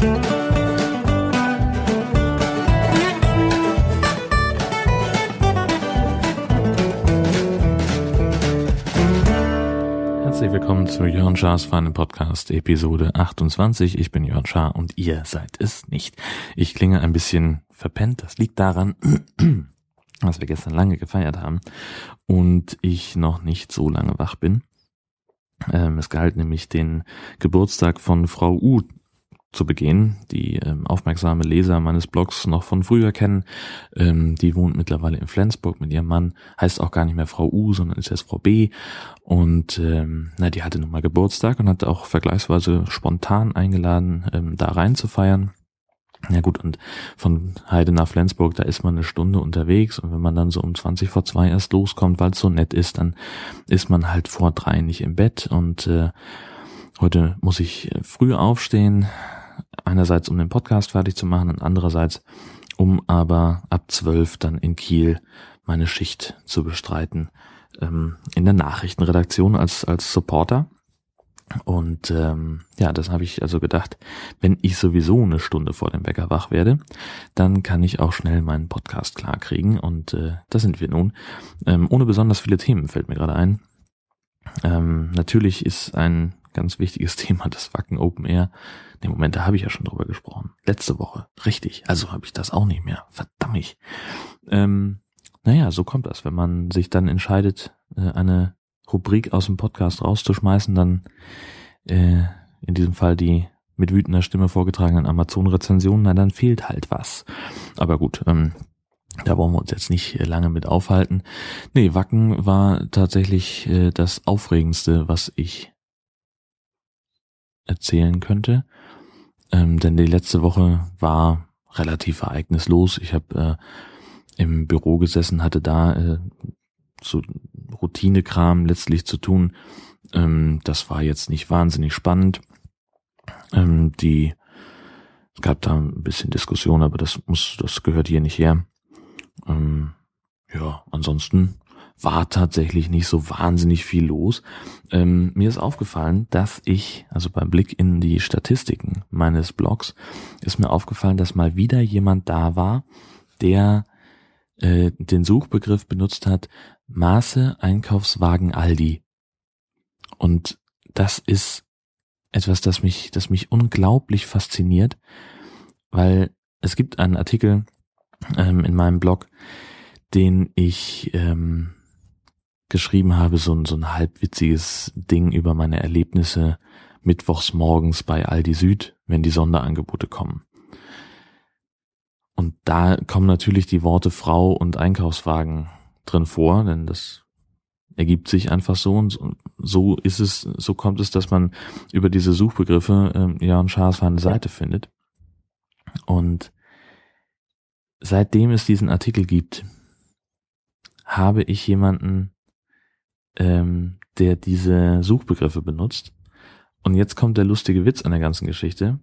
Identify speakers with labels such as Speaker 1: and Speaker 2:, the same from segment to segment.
Speaker 1: Herzlich willkommen zu Jörn Schars Feinen Podcast, Episode 28. Ich bin Jörn Schaar und ihr seid es nicht. Ich klinge ein bisschen verpennt. Das liegt daran, dass wir gestern lange gefeiert haben und ich noch nicht so lange wach bin. Ähm, es galt nämlich den Geburtstag von Frau U zu begehen, die ähm, aufmerksame Leser meines Blogs noch von früher kennen. Ähm, die wohnt mittlerweile in Flensburg mit ihrem Mann, heißt auch gar nicht mehr Frau U, sondern ist jetzt Frau B. Und ähm, na, die hatte nun mal Geburtstag und hat auch vergleichsweise spontan eingeladen, ähm, da rein zu feiern. Ja gut, und von Heide nach Flensburg, da ist man eine Stunde unterwegs und wenn man dann so um 20 vor zwei erst loskommt, weil es so nett ist, dann ist man halt vor drei nicht im Bett und äh, heute muss ich früh aufstehen, einerseits um den Podcast fertig zu machen und andererseits um aber ab zwölf dann in Kiel meine Schicht zu bestreiten ähm, in der Nachrichtenredaktion als als Supporter und ähm, ja, das habe ich also gedacht, wenn ich sowieso eine Stunde vor dem Bäcker wach werde, dann kann ich auch schnell meinen Podcast klarkriegen. Und äh, da sind wir nun. Ähm, ohne besonders viele Themen fällt mir gerade ein. Ähm, natürlich ist ein ganz wichtiges Thema das Wacken Open Air. Ne, Moment, da habe ich ja schon drüber gesprochen. Letzte Woche. Richtig. Also habe ich das auch nicht mehr. Verdammt. Ähm, naja, so kommt das. Wenn man sich dann entscheidet, äh, eine Rubrik aus dem Podcast rauszuschmeißen, dann äh, in diesem Fall die mit wütender Stimme vorgetragenen Amazon-Rezensionen, na dann fehlt halt was. Aber gut, ähm, da wollen wir uns jetzt nicht lange mit aufhalten. Nee, Wacken war tatsächlich äh, das Aufregendste, was ich erzählen könnte. Ähm, denn die letzte Woche war relativ ereignislos. Ich habe äh, im Büro gesessen, hatte da äh, so Routinekram letztlich zu tun. Ähm, das war jetzt nicht wahnsinnig spannend. Ähm, die es gab da ein bisschen Diskussion, aber das muss, das gehört hier nicht her. Ähm, ja, ansonsten war tatsächlich nicht so wahnsinnig viel los. Ähm, mir ist aufgefallen, dass ich, also beim Blick in die Statistiken meines Blogs, ist mir aufgefallen, dass mal wieder jemand da war, der äh, den Suchbegriff benutzt hat, Maße Einkaufswagen Aldi. Und das ist etwas, das mich, das mich unglaublich fasziniert, weil es gibt einen Artikel ähm, in meinem Blog, den ich ähm, geschrieben habe, so ein, so ein halbwitziges Ding über meine Erlebnisse mittwochs morgens bei Aldi Süd, wenn die Sonderangebote kommen. Und da kommen natürlich die Worte Frau und Einkaufswagen drin vor, denn das ergibt sich einfach so und so ist es, so kommt es, dass man über diese Suchbegriffe ähm, ja und Schaas eine Seite findet. Und seitdem es diesen Artikel gibt, habe ich jemanden, ähm, der diese Suchbegriffe benutzt. Und jetzt kommt der lustige Witz an der ganzen Geschichte.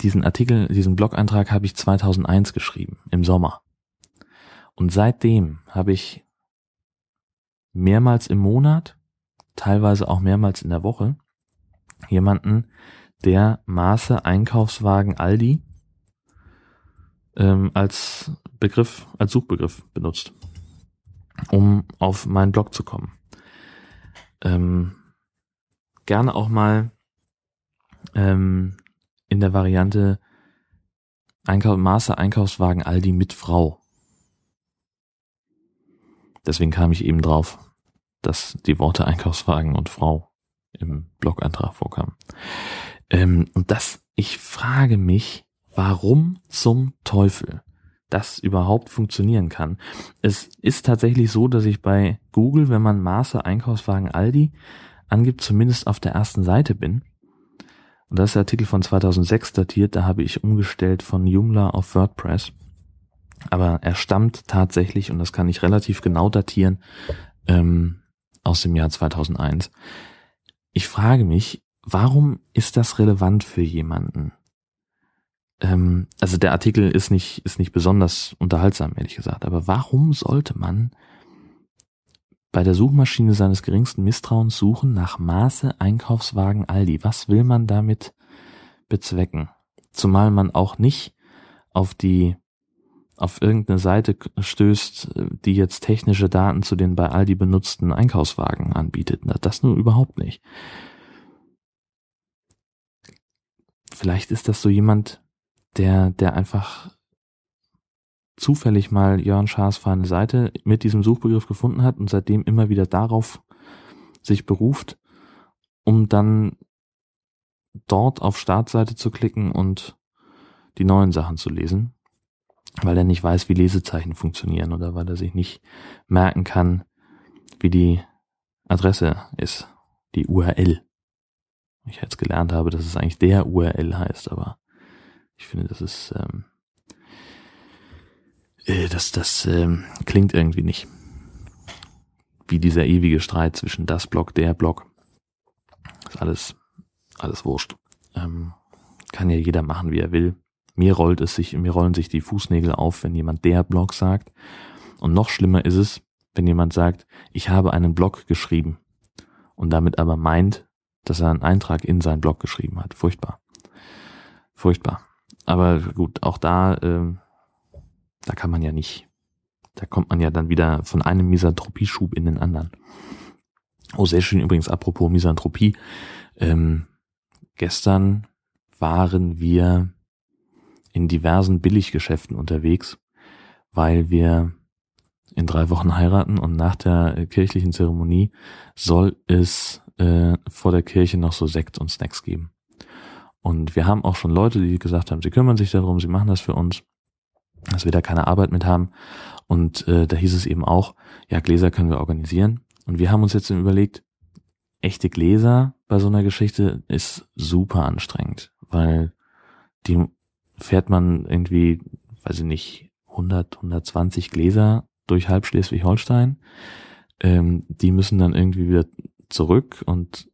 Speaker 1: Diesen Artikel, diesen Blog-Eintrag habe ich 2001 geschrieben, im Sommer. Und seitdem habe ich mehrmals im Monat, teilweise auch mehrmals in der Woche, jemanden, der Maße Einkaufswagen Aldi ähm, als Begriff, als Suchbegriff benutzt, um auf meinen Blog zu kommen. Ähm, gerne auch mal ähm, in der Variante Einkauf, Maße Einkaufswagen Aldi mit Frau. Deswegen kam ich eben drauf, dass die Worte Einkaufswagen und Frau im Blog-Eintrag vorkamen. Ähm, und das, ich frage mich, warum zum Teufel das überhaupt funktionieren kann. Es ist tatsächlich so, dass ich bei Google, wenn man Maße Einkaufswagen Aldi angibt, zumindest auf der ersten Seite bin. Und das ist der Artikel von 2006 datiert, da habe ich umgestellt von Joomla auf WordPress. Aber er stammt tatsächlich, und das kann ich relativ genau datieren, ähm, aus dem Jahr 2001. Ich frage mich, warum ist das relevant für jemanden? Ähm, also der Artikel ist nicht, ist nicht besonders unterhaltsam, ehrlich gesagt, aber warum sollte man bei der Suchmaschine seines geringsten Misstrauens suchen nach Maße Einkaufswagen Aldi? Was will man damit bezwecken. Zumal man auch nicht auf die auf irgendeine Seite stößt, die jetzt technische Daten zu den bei Aldi benutzten Einkaufswagen anbietet. Das nur überhaupt nicht. Vielleicht ist das so jemand, der, der einfach zufällig mal Jörn Schaas feine Seite mit diesem Suchbegriff gefunden hat und seitdem immer wieder darauf sich beruft, um dann dort auf Startseite zu klicken und die neuen Sachen zu lesen, weil er nicht weiß, wie Lesezeichen funktionieren oder weil er sich nicht merken kann, wie die Adresse ist, die URL. Ich jetzt gelernt habe, dass es eigentlich der URL heißt, aber ich finde, das ist, ähm, äh, das, das ähm, klingt irgendwie nicht. Wie dieser ewige Streit zwischen das Block, der Block. Ist alles, alles wurscht. Ähm, kann ja jeder machen, wie er will. Mir rollt es sich, mir rollen sich die Fußnägel auf, wenn jemand der Blog sagt. Und noch schlimmer ist es, wenn jemand sagt, ich habe einen Blog geschrieben und damit aber meint, dass er einen Eintrag in seinen Blog geschrieben hat. Furchtbar. Furchtbar. Aber gut, auch da, äh, da kann man ja nicht. Da kommt man ja dann wieder von einem Misanthropieschub in den anderen. Oh, sehr schön übrigens, apropos Misanthropie. Ähm, gestern waren wir in diversen Billiggeschäften unterwegs, weil wir in drei Wochen heiraten und nach der kirchlichen Zeremonie soll es äh, vor der Kirche noch so Sekt und Snacks geben. Und wir haben auch schon Leute, die gesagt haben, sie kümmern sich darum, sie machen das für uns, dass wir da keine Arbeit mit haben. Und äh, da hieß es eben auch, ja, Gläser können wir organisieren. Und wir haben uns jetzt überlegt, echte Gläser bei so einer Geschichte ist super anstrengend, weil die fährt man irgendwie, weiß ich nicht, 100, 120 Gläser durch halb Schleswig-Holstein. Ähm, die müssen dann irgendwie wieder zurück und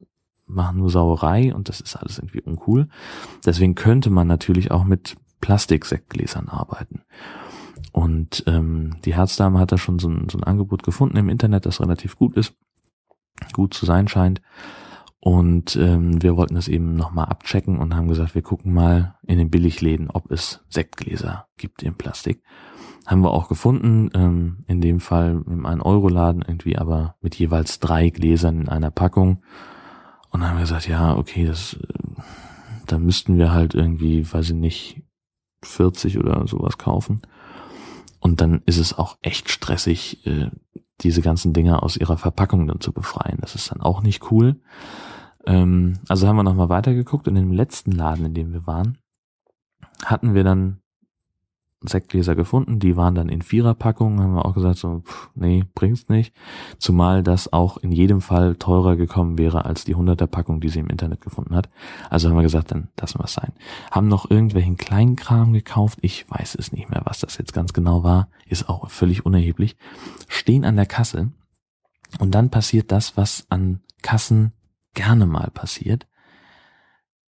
Speaker 1: machen nur Sauerei und das ist alles irgendwie uncool. Deswegen könnte man natürlich auch mit Plastiksektgläsern arbeiten. Und ähm, die Herzdame hat da schon so ein, so ein Angebot gefunden im Internet, das relativ gut ist, gut zu sein scheint. Und ähm, wir wollten das eben nochmal abchecken und haben gesagt, wir gucken mal in den Billigläden, ob es Sektgläser gibt in Plastik. Haben wir auch gefunden, ähm, in dem Fall im 1-Euro-Laden irgendwie, aber mit jeweils drei Gläsern in einer Packung. Und dann haben wir gesagt, ja, okay, das, da müssten wir halt irgendwie, weiß ich nicht, 40 oder sowas kaufen. Und dann ist es auch echt stressig, äh, diese ganzen Dinger aus ihrer Verpackung dann zu befreien. Das ist dann auch nicht cool. Ähm, also haben wir nochmal weitergeguckt und im letzten Laden, in dem wir waren, hatten wir dann Sektgläser gefunden, die waren dann in Viererpackungen, haben wir auch gesagt, so, pff, nee, bringt's nicht. Zumal das auch in jedem Fall teurer gekommen wäre als die 100er Packung, die sie im Internet gefunden hat. Also haben wir gesagt, dann lassen wir es sein. Haben noch irgendwelchen kleinen gekauft, ich weiß es nicht mehr, was das jetzt ganz genau war, ist auch völlig unerheblich. Stehen an der Kasse und dann passiert das, was an Kassen gerne mal passiert,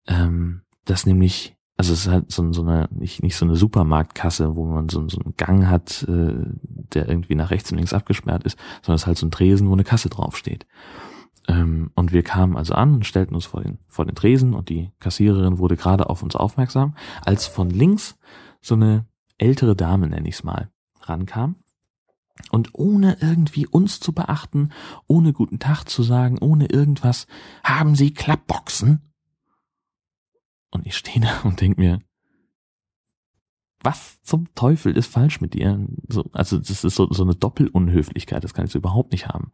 Speaker 1: ähm, dass nämlich also es ist halt so, so eine, nicht, nicht so eine Supermarktkasse, wo man so, so einen Gang hat, äh, der irgendwie nach rechts und links abgesperrt ist, sondern es ist halt so ein Tresen, wo eine Kasse draufsteht. Ähm, und wir kamen also an und stellten uns vor den, vor den Tresen und die Kassiererin wurde gerade auf uns aufmerksam, als von links so eine ältere Dame, nenne ich es mal, rankam und ohne irgendwie uns zu beachten, ohne guten Tag zu sagen, ohne irgendwas, haben Sie Klappboxen? Und ich stehe da und denke mir, was zum Teufel ist falsch mit dir? So, also das ist so, so eine Doppelunhöflichkeit, das kann ich so überhaupt nicht haben.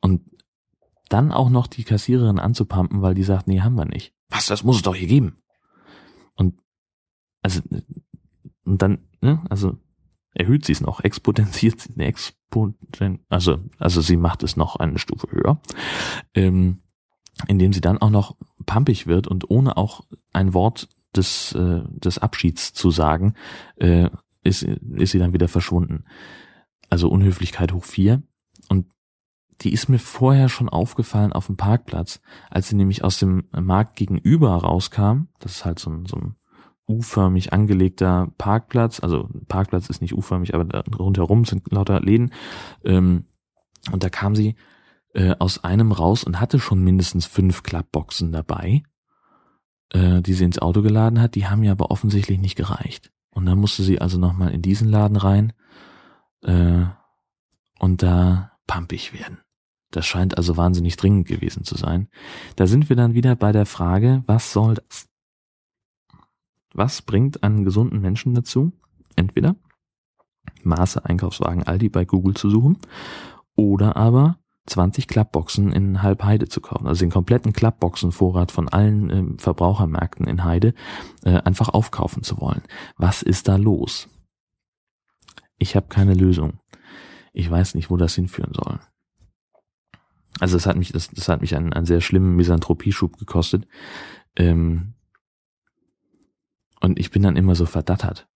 Speaker 1: Und dann auch noch die Kassiererin anzupumpen, weil die sagt, nee, haben wir nicht. Was, das muss es doch hier geben. Und also und dann, ne, also erhöht sie es noch, exponentiert sie, ne, exponen, also also sie macht es noch eine Stufe höher. Ähm, indem sie dann auch noch pampig wird und ohne auch ein Wort des, äh, des Abschieds zu sagen, äh, ist, ist sie dann wieder verschwunden. Also Unhöflichkeit hoch vier. Und die ist mir vorher schon aufgefallen auf dem Parkplatz, als sie nämlich aus dem Markt gegenüber rauskam. Das ist halt so ein, so ein U-förmig angelegter Parkplatz. Also Parkplatz ist nicht U-förmig, aber da rundherum sind lauter Läden. Ähm, und da kam sie äh, aus einem raus und hatte schon mindestens fünf Klappboxen dabei. äh, die sie ins Auto geladen hat, die haben ja aber offensichtlich nicht gereicht. Und dann musste sie also nochmal in diesen Laden rein äh, und da pampig werden. Das scheint also wahnsinnig dringend gewesen zu sein. Da sind wir dann wieder bei der Frage, was soll das? Was bringt einen gesunden Menschen dazu? Entweder Maße Einkaufswagen Aldi bei Google zu suchen oder aber 20 Klappboxen in Halbheide zu kaufen, also den kompletten Klappboxenvorrat von allen äh, Verbrauchermärkten in Heide äh, einfach aufkaufen zu wollen. Was ist da los? Ich habe keine Lösung. Ich weiß nicht, wo das hinführen soll. Also es hat mich, das, das hat mich einen, einen sehr schlimmen Misanthropieschub gekostet. Ähm, und ich bin dann immer so verdattert.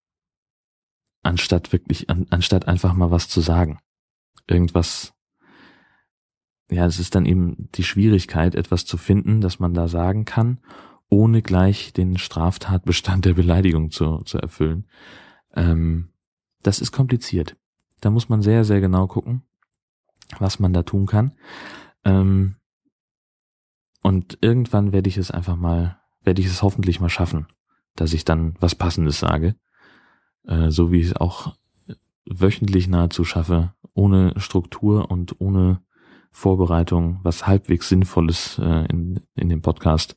Speaker 1: Anstatt wirklich, an, anstatt einfach mal was zu sagen. Irgendwas ja, es ist dann eben die Schwierigkeit, etwas zu finden, das man da sagen kann, ohne gleich den Straftatbestand der Beleidigung zu, zu erfüllen. Ähm, das ist kompliziert. Da muss man sehr, sehr genau gucken, was man da tun kann. Ähm, und irgendwann werde ich es einfach mal, werde ich es hoffentlich mal schaffen, dass ich dann was Passendes sage. Äh, so wie ich es auch wöchentlich nahezu schaffe, ohne Struktur und ohne Vorbereitung, was halbwegs Sinnvolles äh, in, in dem Podcast,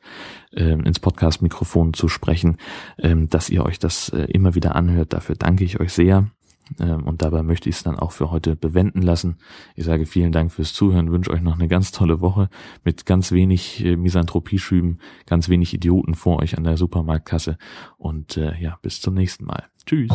Speaker 1: äh, ins Podcast-Mikrofon zu sprechen, ähm, dass ihr euch das äh, immer wieder anhört. Dafür danke ich euch sehr. Ähm, und dabei möchte ich es dann auch für heute bewenden lassen. Ich sage vielen Dank fürs Zuhören, wünsche euch noch eine ganz tolle Woche mit ganz wenig äh, Misanthropie-Schüben, ganz wenig Idioten vor euch an der Supermarktkasse. Und äh, ja, bis zum nächsten Mal. Tschüss.